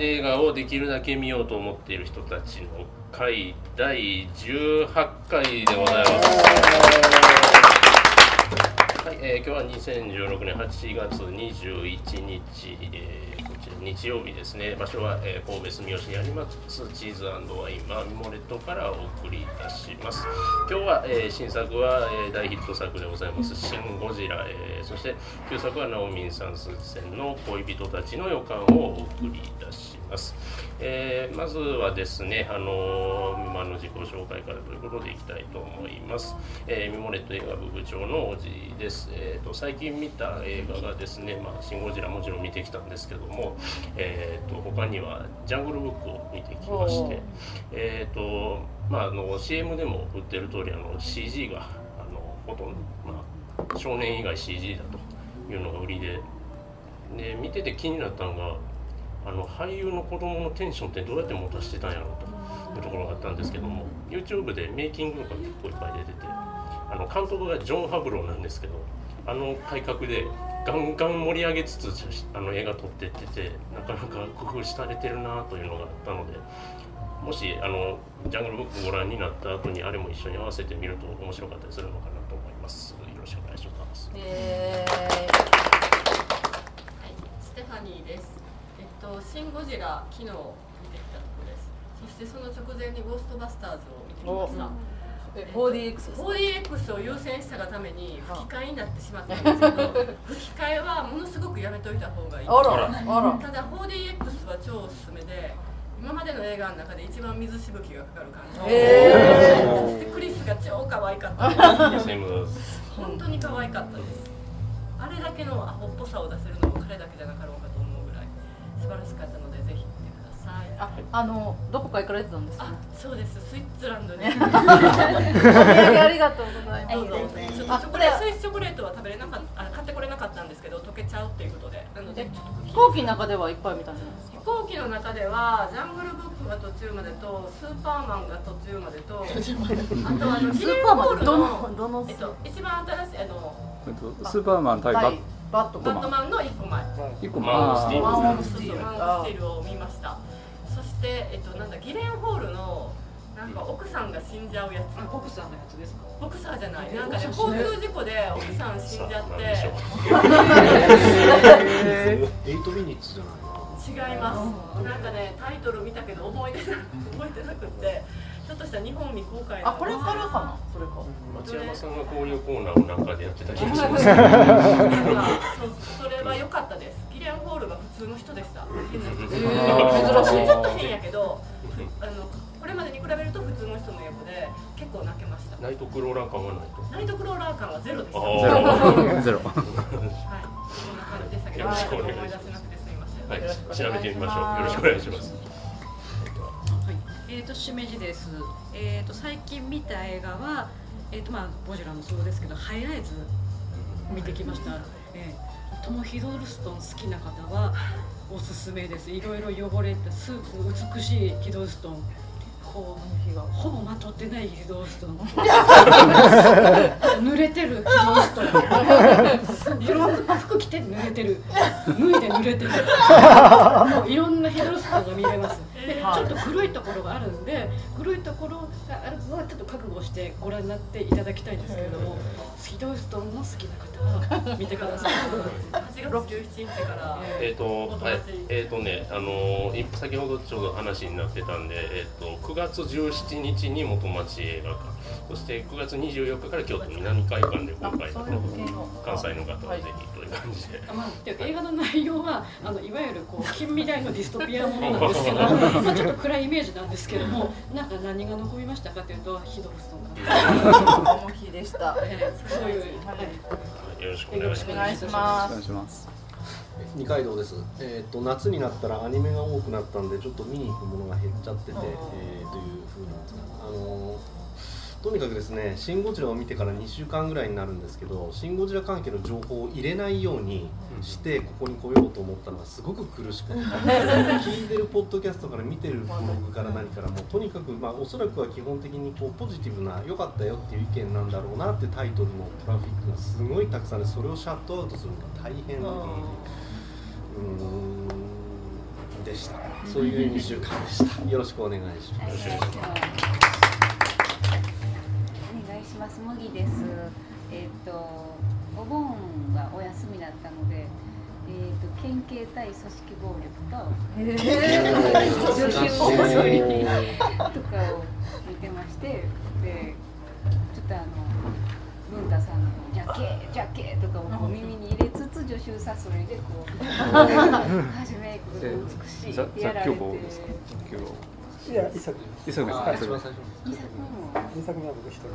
映画館で映画をできるだけ見ようと思っている人たちの会第18回でございます。はい、えー、今日は2016年8月21日、えー、こちら日曜日ですね。場所は、えー、神戸住吉にありますチーズワインマミモレットからお送りいたします。今日は、えー、新作は、えー、大ヒット作でございます「シン・ゴジラ」えー、そして旧作はナオミンさん推薦の恋人たちの予感をお送りいたします。えー、まずはですね、あのー、今の自己紹介からということでいきたいと思います。えー、ミモレット映画部部長のおじです。えーと、最近見た映画がですね、まあ、シン・ゴジラもちろん見てきたんですけども、えーと、他にはジャングルブックを見てきまして、えーとまあ、あの CM でも売ってる通りあの CG があのほとんど、まあ、少年以外 CG だというのが売りでで見てて気になったのがあの俳優の子供のテンションってどうやって持たせてたんやろうというところがあったんですけども YouTube でメイキングとか結構いっぱい出ててあの監督がジョン・ハブローなんですけどあの改革でガンガン盛り上げつつあの映画撮ってっててなかなか工夫されてるなというのがあったのでもしあのジャングルブックご覧になった後にあれも一緒に合わせてみると面白かったりするのかなと思います。よろしくお願いします。えー、はい。ステファニーですとシン・ゴジラ昨日見てきたところです。そしてその直前にゴーストバスターズを見てきました。4DX 4DX を優先したがために吹き替えになってしまったんですけど 吹き替えはものすごくやめといた方がいいただ 4DX は超おすすめで今までの映画の中で一番水しぶきがかかる感じ、えー、そしてクリスが超可愛かった。です本当に可愛かったです。あれだけのアホっぽさを出せるのも彼だけじゃなかろうかと思素晴らしかったのでぜひ見てください。ああのどこか行かれてたんですか？そうです。スイッツランド にありがとうございます。どうぞちょっとチョコレートスイスチョコレートは食べれなかったあ買ってこれなかったんですけど溶けちゃうっていうことで。なので飛行機の中ではいっぱい見たんじゃないですか？飛行機の中ではジャングルブックが途中までとスーパーマンが途中までとあとあのスーパーマンどのどの？えっと一番新しいあのスーパーマン対バッバットマン。の一個前。一個前。マン・スティール。マン・スティールを見ました。そしてえっとなんだギレンホールのなんか奥さんが死んじゃうやつ。ボクサーのやつですか？ボクサーじゃない。なんかね交通事故で奥さん死んじゃって。エイトミニッツじゃない違います。なんかねタイトル見たけど思い出覚えてなくてちょっとした日本未公開あこれからかな？それか。町山さんが交流コーナーをなんかでやってた気がします。それは良かったです。ギレンホールが普通の人でした。変な人珍しい。ちょっと変やけどあのこれまでに比べると普通の人の役で結構泣けました。ナイトクローラー感はないと。ナイトクローラー感はゼロです。ゼロ。はい。こんな感じでしたけどよろしくお願いします。はい、調べてみましょう。よろしくお願いします。はい、えっ、ー、としめじです。えっ、ー、と最近見た映画はえっ、ー、とまあボジュラもそうですけどハイライズ見てきました。えー、トモヒドルストン好きな方はおすすめです。いろいろ汚れたスープ美しいヒドルストン。こうほぼまとってないヒドーストン 濡れてるヒドーストンいろんな服着て濡れてる脱いで濡れてる もういろんなヒドーストンが見れますでちょっと黒いところがあるんで黒いところがあるのはちょっと覚悟してご覧になっていただきたいんですけれどもヒドーストンの好きな方は見てください。8月17日からえっ、とはい。えっ、ー、とねあのー、先ほどちょうど話になってたんでえっ、ー、と9月17日に元町映画館。そして9月24日から京都南海館で公開関西の方はぜひという感じで、まあ、映画の内容はあのいわゆるこう 近未来のディストピアものなんですけどまあちょっと暗いイメージなんですけどもなんか何が残りましたかというとヒドルストンが重 きでした、えー、そういう、はい、よろしくお願いします。お願いします二階堂です、えーと、夏になったらアニメが多くなったんでちょっと見に行くものが減っちゃってて、えー、というふうなあのー、とにかくですね「シン・ゴジラ」を見てから2週間ぐらいになるんですけど「シン・ゴジラ」関係の情報を入れないようにしてここに来ようと思ったのがすごく苦しくて 聞いてるポッドキャストから見てるブログから何からもうとにかく、まあ、おそらくは基本的にこうポジティブな良かったよっていう意見なんだろうなってタイトルのトラフィックがすごいたくさんでそれをシャットアウトするのが大変。うん。でした。そういう2週間でした。よろしくお願いします、お願いします。麦です。えっ、ー、とお盆がお休みだったのでえーと、県警対組織暴力と、えー、女子暴力とかを見てましてでちょっとあの文太さんの「ジャケジャケ」とかをこう耳に入れつつ助手サソリでこう 初めこう美しいってやられて。いや、一作一作です。一作も。二作目は僕一人。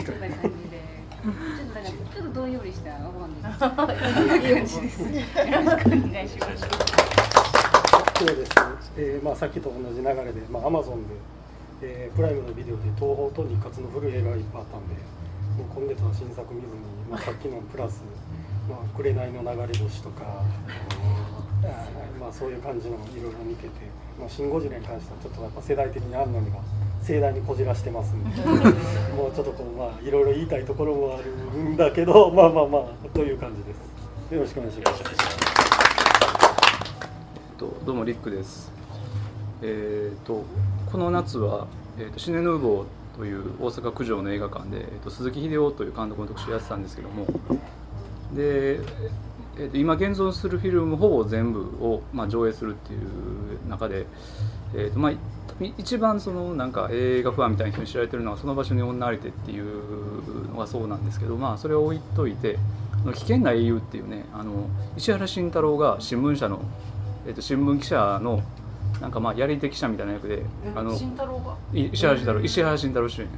そんな感じで。ちょっとだからちょっとどんよりしたお盆です。感じです。よろしくお願いします。そうです。えー、まあさっきと同じ流れで、まあアマゾンで、えー、プライムのビデオで東宝と日活の古い映画がいっぱいあったんで。もう今月は新作見ずに、まあ、さっきのプラス「まあ、紅の流れ星」とか、まあ、そういう感じのいろいろ見てて「まあ、シン・ゴジラ」に関してはちょっとやっぱ世代的にあんのにが盛大にこじらしてますんでもうちょっとこうまあいろいろ言いたいところもあるんだけどまあまあまあという感じです。よろしくお願いします。どうもリックです。えっ、ー、とこの夏は、えーと、とシネヌーボーという大阪九条の映画館で、えー、と鈴木秀夫という監督の特集やってたんですけどもで、えー、と今現存するフィルムほぼ全部を、まあ、上映するっていう中で、えーとまあ、一番そのなんか映画ファンみたいな人に知られてるのはその場所に女ありてっていうのがそうなんですけど、まあ、それを置いといて「危険な英雄」っていうねあの石原慎太郎が新聞社の、えー、と新聞記者のなんかまあやり手記者みたいな役で石原慎太郎石原慎太郎主演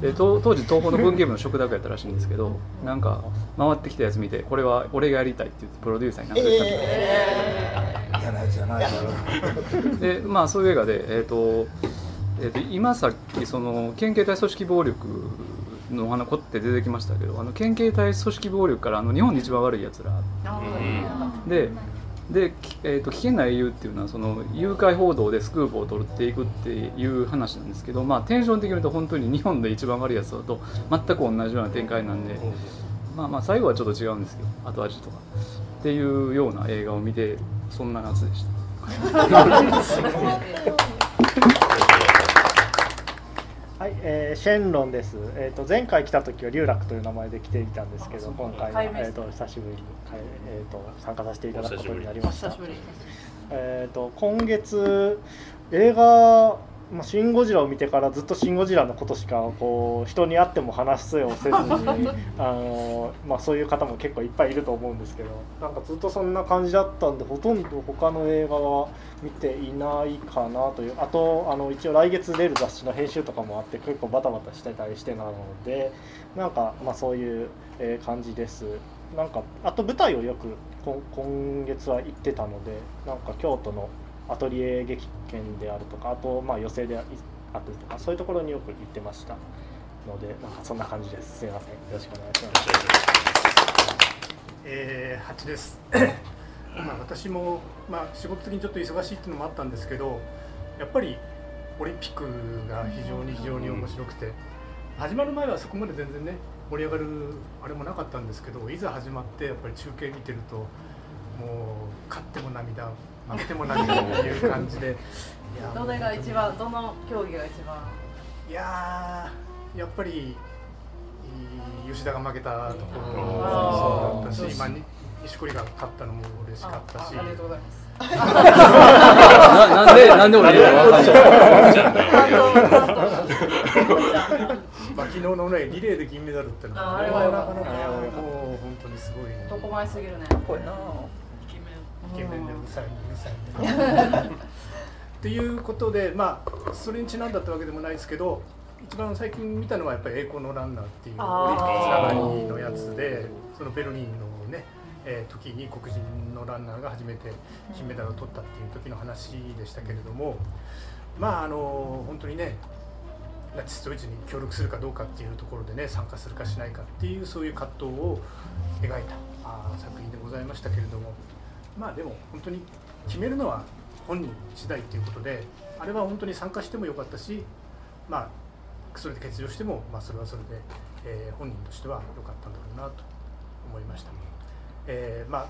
で当時東宝の文芸部の食卓やったらしいんですけどなんか回ってきたやつ見てこれは俺がやりたいって言ってプロデューサーになってた嫌なやつじゃないでまあそういう映画でえっ、ー、と,、えー、と今さっきその県警隊組織暴力のお花こって出てきましたけどあの県警隊組織暴力からあの日本で一番悪いやつらでで、えーと、危険な英雄っていうのはその誘拐報道でスクープを取っていくっていう話なんですけど、まあ、テンション的に言うと本当に日本で一番悪いやつだと全く同じような展開なんで、まあ、まあ最後はちょっと違うんですけど後味とかっていうような映画を見てそんな夏でした。はい、えー、シェンロンです。えっ、ー、と前回来た時は龍楽という名前で来ていたんですけど、今回はえっ、ー、と久しぶりにえっ、ー、と参加させていただくことになりました。えっ、と今月映画まあ、シン・ゴジラを見てからずっとシン・ゴジラのことしかこう人に会っても話すをせずに あの、まあ、そういう方も結構いっぱいいると思うんですけどなんかずっとそんな感じだったんでほとんど他の映画は見ていないかなというあとあの一応来月出る雑誌の編集とかもあって結構バタバタしてたりしてなのでなんかまあそういう感じです。なんかあと舞台をよく今月は行ってたのでなんか京都のアトリエ劇研であるとかあとまあ寄席であるとかそういうところによく行ってましたのでなんかそんな感じです。すいません。よろしくお願いします。えー、8です。まあ私も、まあ、仕事的にちょっと忙しいっていうのもあったんですけどやっぱりオリンピックが非常に非常に面白くて、始まる前はそこまで全然ね盛り上がるあれもなかったんですけどいざ始まってやっぱり中継見てるともう勝っても涙負けても何もっていう感じでどれが一番どの競技が一番いややっぱり吉田が負けたところもそうだったし、まあ、錦織が勝ったのも嬉しかったしありがとうございますななんでなんで俺言うのまあ昨日のねリレーで銀メダルってのはあれはなかなかもう本当にすごい、ね、男前すぎるねこれなイケメンでうるさいうるさいっていうことでまあそれにちなんだったわけでもないですけど一番最近見たのはやっぱり「栄光のランナー」っていうオリンピックつながりのやつでそのベルリンのね、えー、時に黒人のランナーが初めて金メダルを取ったっていう時の話でしたけれどもまああの本当にねナチスドイツに協力するかどうかっていうところでね参加するかしないかっていうそういう葛藤を描いたあ作品でございましたけれどもまあでも本当に決めるのは本人次第ということであれは本当に参加してもよかったしまあそれで欠場しても、まあ、それはそれで、えー、本人としては良かったんだろうなと思いました、えー、まあ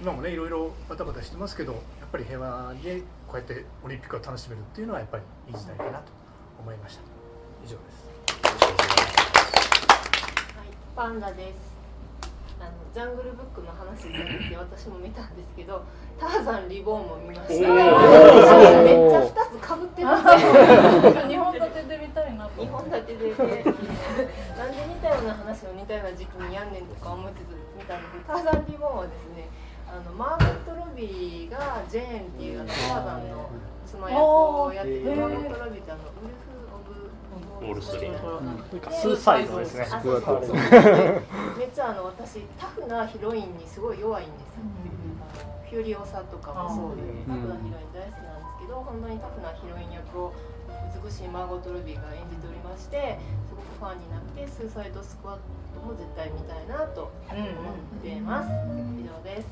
今もねいろいろバタバタしてますけどやっぱり平和でこうやってオリンピックを楽しめるっていうのはやっぱりいい時代かなと思いました。以上です。はいパンダです。あのジャングルブックの話になって私も見たんですけどターザンリボーンも見ました。めっちゃ二つかぶってますね。日本立てで見たいな日本立てで、ね、なんで似たような話を似たような時期にやんねんとか思いつつ見たんですけどターザンリボーンはですねあのマーガレット・ロビーがジェーンっていうあのターザンの妻役をやってマーガレット・ロビーってあのウルフオールストリートスーサイドですね。めっちゃあの私タフなヒロインにすごい弱いんですよ、うん、フューリオサとかもそうでタフなヒロイン大好きなんですけど本当にタフなヒロイン役を美しいマーゴット・ルビーが演じておりましてすごくファンになってスーサイドスクワットも絶対見たいなと思っています、以上です。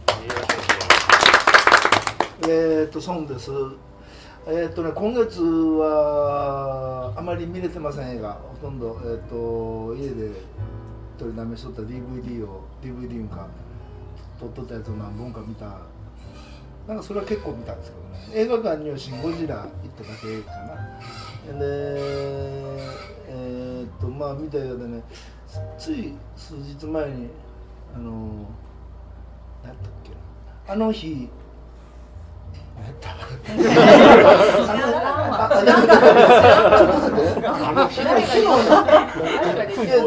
えー、っとソンですえ、っとね、今月はあまり見れてません映画。ほとんど、えー、っと家で取りだめしとった DVD を DVD か撮っとったやつを何本か見た。なんかそれは結構見たんですけどね。映画館には「シン・ゴジラ」行っただけかな。でえー、っとまあ見た映画でねつい数日前にあの何やったっけあの日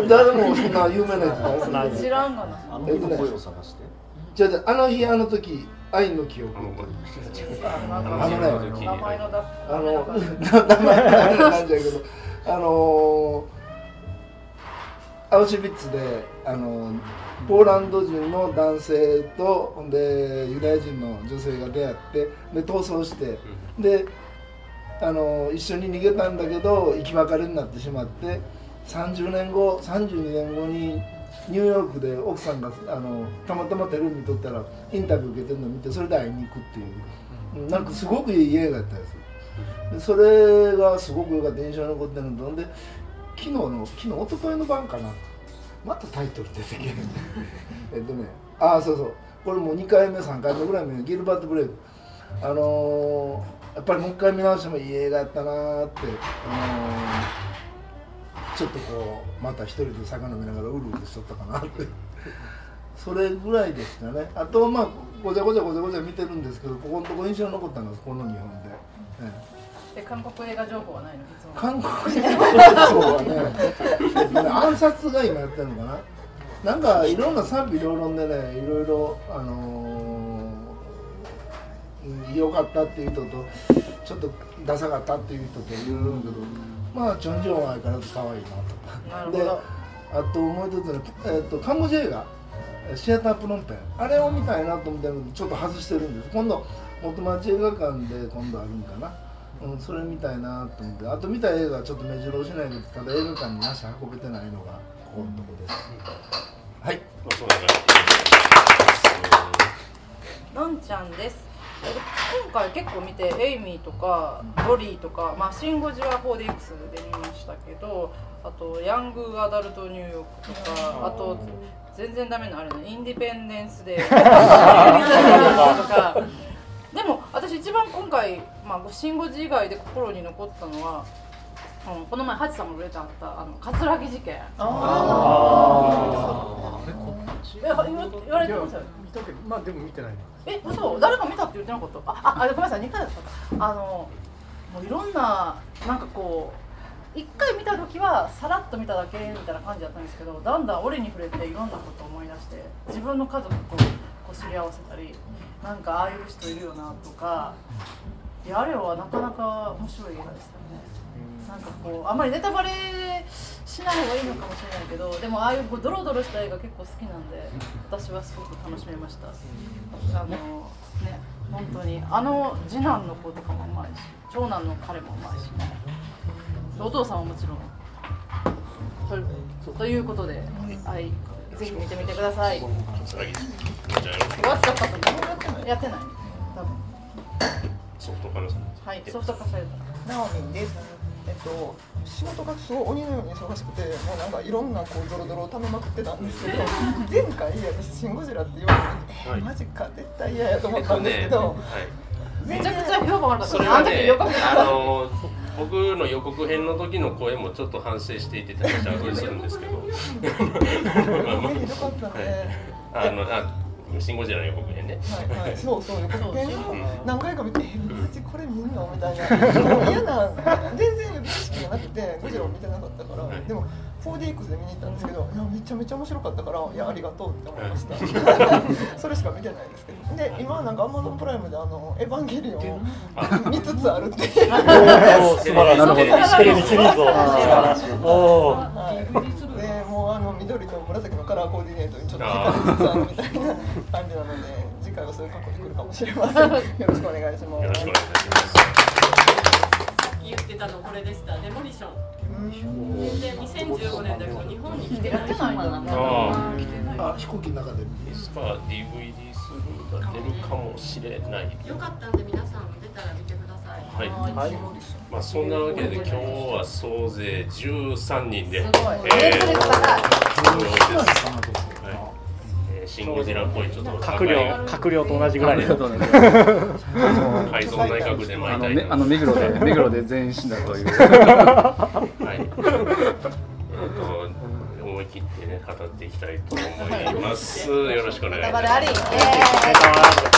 誰もそんな。有名なやつ知らんがな。あの声を探してじゃあの日あの時愛の記憶あのね名前の出すあの名前なんじゃけど。あのアウシュビッツであのポーランド人の男性とでユダヤ人の女性が出会ってで逃走してであの一緒に逃げたんだけど生き別れになってしまって30年後32年後にニューヨークで奥さんがあのたまたまテレビ見とったらインタビュー受けてるのを見てそれで会いに行くっていう。なんかすごくいい映画だったんですでそれがすごく良かった印象に残ってるので昨日の昨日一昨日の晩かな。またタイトル出てきてえっとねああそうそう。これもう2回目3回目ぐらい目ギルバート・ブレイク。あのー、やっぱりもう一回見直してもいい映画やったなーって、あのー、ちょっとこうまた一人で酒飲みながらうるうるしとったかなって。それぐらいでしたね。あとまあごちゃごちゃごちゃごちゃ見てるんですけどここのとこ印象に残ったのがこの2本で。ね韓国映画情報はないの？韓国映画情報はねね暗殺が今やってるのかな？なんかいろんな賛否両論でねいろいろあのー、良かったっていう人とちょっとダサかったっていう人といろいろけどまあチョン・ジョンは相変わらず可愛いなと。であともう一つね、えーと、カンボジア映画シアタープノンペン。あれを見たいなと思ってるのでちょっと外してるんです。今度元町映画館で今度あるんかなうん、それ見たいなと思ってあと見た映画はちょっと目白押しないけどただ映画館に足運べてないのがここのとこです、はい、のん。ちゃんです。今回結構見てエイミーとかロリーとか、まあ、シン・ゴジは 4DX で見ましたけどあとヤング・アダルト・ニューヨークとかあと全然ダメなあれねインディペンデンスでとかでも私一番今回、まあ、シン・ゴジ以外で心に残ったのは、うん、この前ハチさんも触れてあったあの葛城事件。ああ言われてました見たけどまあでも見てない。え嘘？誰か見たって言ってなかった？ああごめんなさい2回だったあのもういろんななんかこう1回見た時はさらっと見ただけみたいな感じだったんですけどだんだん折に触れていろんなことを思い出して自分の家族とこうすり合わせたりなんかああいう人いるよなとかいやあれはなかなか面白い映画でしたね。なんかこうあんまりネタバレしない方がいいのかもしれないけどでもああいうこうドロドロした映画結構好きなんで 私はすごく楽しめました。あのね本当にあの次男の子とかもうまいし長男の彼もうまいしねお父さんはもちろん。ということで、はい、ぜひ見てみてください。終わっちゃったとやってない。多分。ソフト化さはい、ソフト化された。ナオミンです。えっと、仕事がすごい鬼のように忙しくてもうなんかいろんなこうドロドロをためまくってたんですけど 前回私「シン・ゴジラ」って言われて、はい、マジか絶対嫌やと思ったんですけど、ねはい、めちゃくちゃ評判悪かったそれはねあの僕の予告編の時の声もちょっと反省していてたちゃんするんですけど。まあまあ、はい、あのあシン・ゴジラの予告編ね。はいはい、そうそう予告編を何回か見て、えマジこれ見んのみたいな。嫌な全然予備知識がなくてゴジラを見てなかったから、でも 4DX で見に行ったんですけど、いやめちゃめちゃ面白かったからいやありがとうって思いました。それしか見てないですけど。で今なんかアマゾンプライムであのエヴァンゲリオン見つつあるって。素晴らしい。なるほど。テレビシリーズを。緑と紫のカラーコーディネートにちょっと惹かれつつあるみたいな感じなので次回はそういう格好で来るかもしれません。よろしくお願いします。よろしくお願いします。さっき言ってたのこれでした。デモリション。全然2015年だけど日本に来てない。あ飛行機の中で。まあ DVD するが出るかもしれない。よかったんで皆さんはい。はい、まあそんなわけで今日は総勢13人で。すごい。えーシン・ゴジラっぽいちょっと閣僚閣僚と同じぐらい。改造内閣であの、ね、あの目黒で 目黒で全員死んだという。はい。えっと思い切ってね語っていきたいと思います。よろしくお願いします